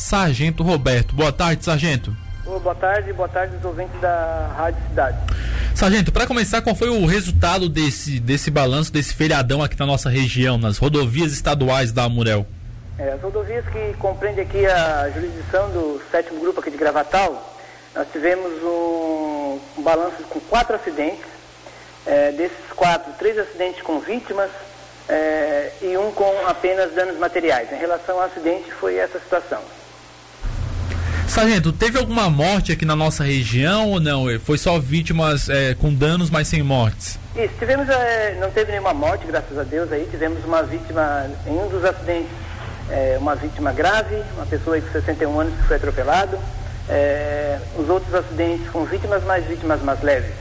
Sargento Roberto. Boa tarde, Sargento. Boa tarde, boa tarde os ouvintes da Rádio Cidade. Sargento, para começar, qual foi o resultado desse, desse balanço, desse feriadão aqui na nossa região, nas rodovias estaduais da Amurel? É, as rodovias que compreendem aqui a jurisdição do sétimo grupo aqui de Gravatal, nós tivemos um, um balanço com quatro acidentes, é, desses quatro, três acidentes com vítimas é, e um com apenas danos materiais. Em relação ao acidente, foi essa situação. Sargento, teve alguma morte aqui na nossa região ou não? Foi só vítimas é, com danos, mas sem mortes? Isso, tivemos, é, não teve nenhuma morte, graças a Deus aí, tivemos uma vítima em um dos acidentes, é, uma vítima grave, uma pessoa com 61 anos que foi atropelado. Os outros acidentes com vítimas, mais vítimas mais leves.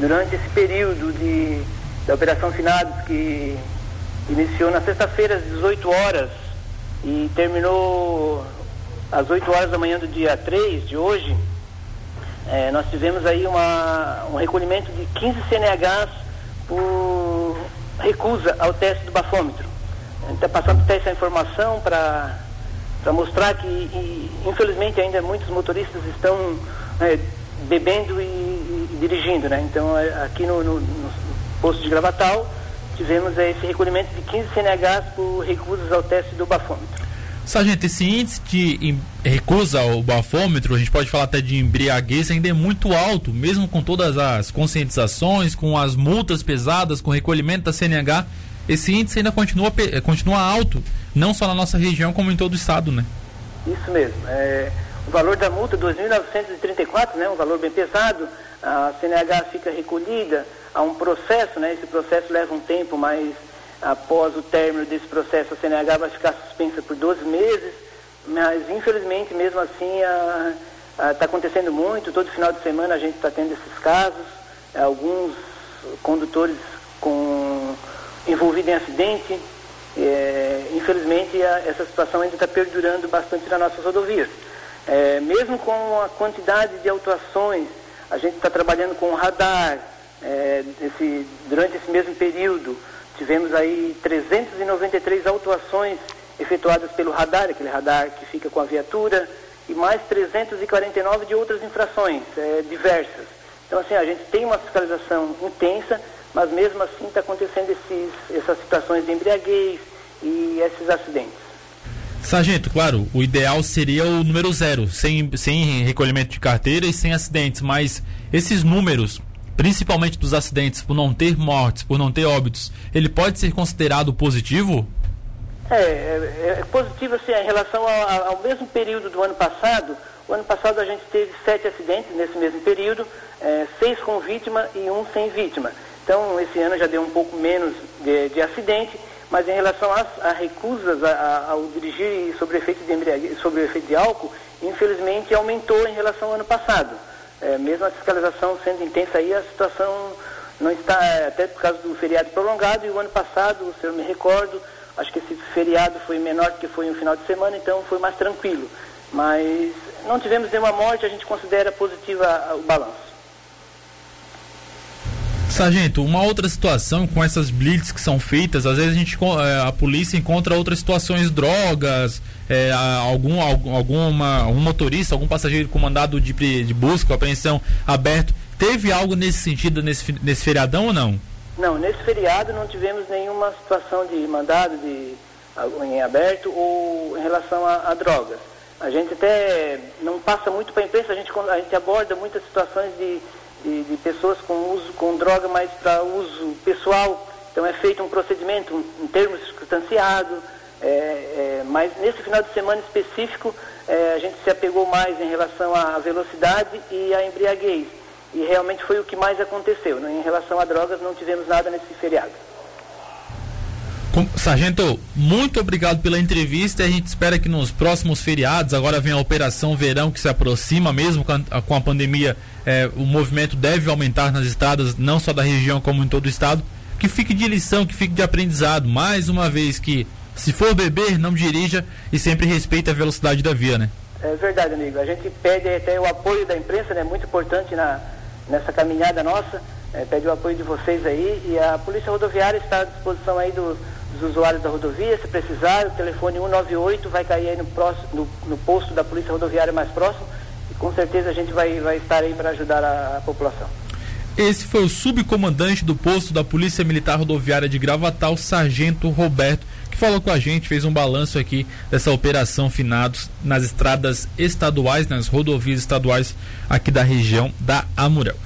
Durante esse período de, da Operação Finados, que iniciou na sexta-feira às 18 horas e terminou às 8 horas da manhã do dia 3 de hoje, é, nós tivemos aí uma, um recolhimento de 15 CNHs por recusa ao teste do bafômetro. Está passando até essa informação para mostrar que, e, infelizmente, ainda muitos motoristas estão é, bebendo e, e, dirigindo. Né? Então, é, aqui no, no, no, posto de Gravatal, tivemos é, esse recolhimento de 15 CNHs por recusas ao teste do bafômetro. Sargento, esse índice de recusa ao bafômetro, a gente pode falar até de embriaguez, ainda é muito alto, mesmo com todas as conscientizações, com as multas pesadas, com o recolhimento da CNH, esse índice ainda continua, continua alto, não só na nossa região, como em todo o estado, né? Isso mesmo. É, o valor da multa, 2.934, né, um valor bem pesado, a CNH fica recolhida, há um processo, né, esse processo leva um tempo, mas após o término desse processo, a CNH vai ficar suspensa por 12 meses, mas infelizmente, mesmo assim, está acontecendo muito. Todo final de semana a gente está tendo esses casos, alguns condutores com, envolvidos em acidente. É, infelizmente, a, essa situação ainda está perdurando bastante nas nossas rodovias. É, mesmo com a quantidade de autuações, a gente está trabalhando com radar é, esse, durante esse mesmo período. Tivemos aí 393 autuações efetuadas pelo radar, aquele radar que fica com a viatura, e mais 349 de outras infrações é, diversas. Então, assim, a gente tem uma fiscalização intensa, mas mesmo assim está acontecendo esses, essas situações de embriaguez e esses acidentes. Sargento, claro, o ideal seria o número zero, sem, sem recolhimento de carteira e sem acidentes, mas esses números principalmente dos acidentes, por não ter mortes, por não ter óbitos, ele pode ser considerado positivo? É, é, é positivo assim, em relação ao, ao, mesmo período do ano passado. O ano passado a gente teve sete acidentes nesse mesmo período, é, seis com vítima e um sem vítima. Então, esse ano já deu um pouco menos de, de acidente, mas em relação às, recusas a, a, ao dirigir sobre efeito de sobre efeito de álcool, infelizmente aumentou em relação ao ano passado é, mesmo a fiscalização sendo intensa aí, a situação não está, é, até por causa do feriado prolongado, e o ano passado, se eu me recordo, acho que esse feriado foi menor do que foi um final de semana, então foi mais tranquilo. Mas não tivemos nenhuma morte, a gente considera positiva o balanço. Sargento, uma outra situação com essas blitz que são feitas, às vezes a gente é, a polícia encontra outras situações, drogas, é, algum, alguma, um motorista, algum passageiro com mandado de, de busca, apreensão aberto. Teve algo nesse sentido nesse, nesse feriadão ou não? Não, nesse feriado não tivemos nenhuma situação de mandado de, em aberto ou em relação a, a drogas. A gente até não passa muito para a imprensa, a gente, a gente aborda muitas situações de de, de pessoas com uso com droga, mas para uso pessoal. Então é feito um procedimento, um, um termo circunstanciado, é, é, mas nesse final de semana específico é, a gente se apegou mais em relação à velocidade e à embriaguez. E realmente foi o que mais aconteceu. Né? Em relação a drogas não tivemos nada nesse feriado. Sargento, muito obrigado pela entrevista. A gente espera que nos próximos feriados, agora vem a Operação Verão que se aproxima, mesmo com a, com a pandemia, é, o movimento deve aumentar nas estradas, não só da região, como em todo o estado. Que fique de lição, que fique de aprendizado. Mais uma vez que, se for beber, não dirija e sempre respeite a velocidade da via, né? É verdade, amigo. A gente pede até o apoio da imprensa, né? Muito importante na, nessa caminhada nossa. É, pede o apoio de vocês aí e a Polícia Rodoviária está à disposição aí do dos usuários da rodovia. Se precisar, o telefone 198 vai cair aí no, próximo, no, no posto da Polícia Rodoviária mais próximo e com certeza a gente vai, vai estar aí para ajudar a, a população. Esse foi o subcomandante do posto da Polícia Militar Rodoviária de Gravatal, Sargento Roberto, que falou com a gente, fez um balanço aqui dessa operação finados nas estradas estaduais, nas rodovias estaduais aqui da região da Amurel.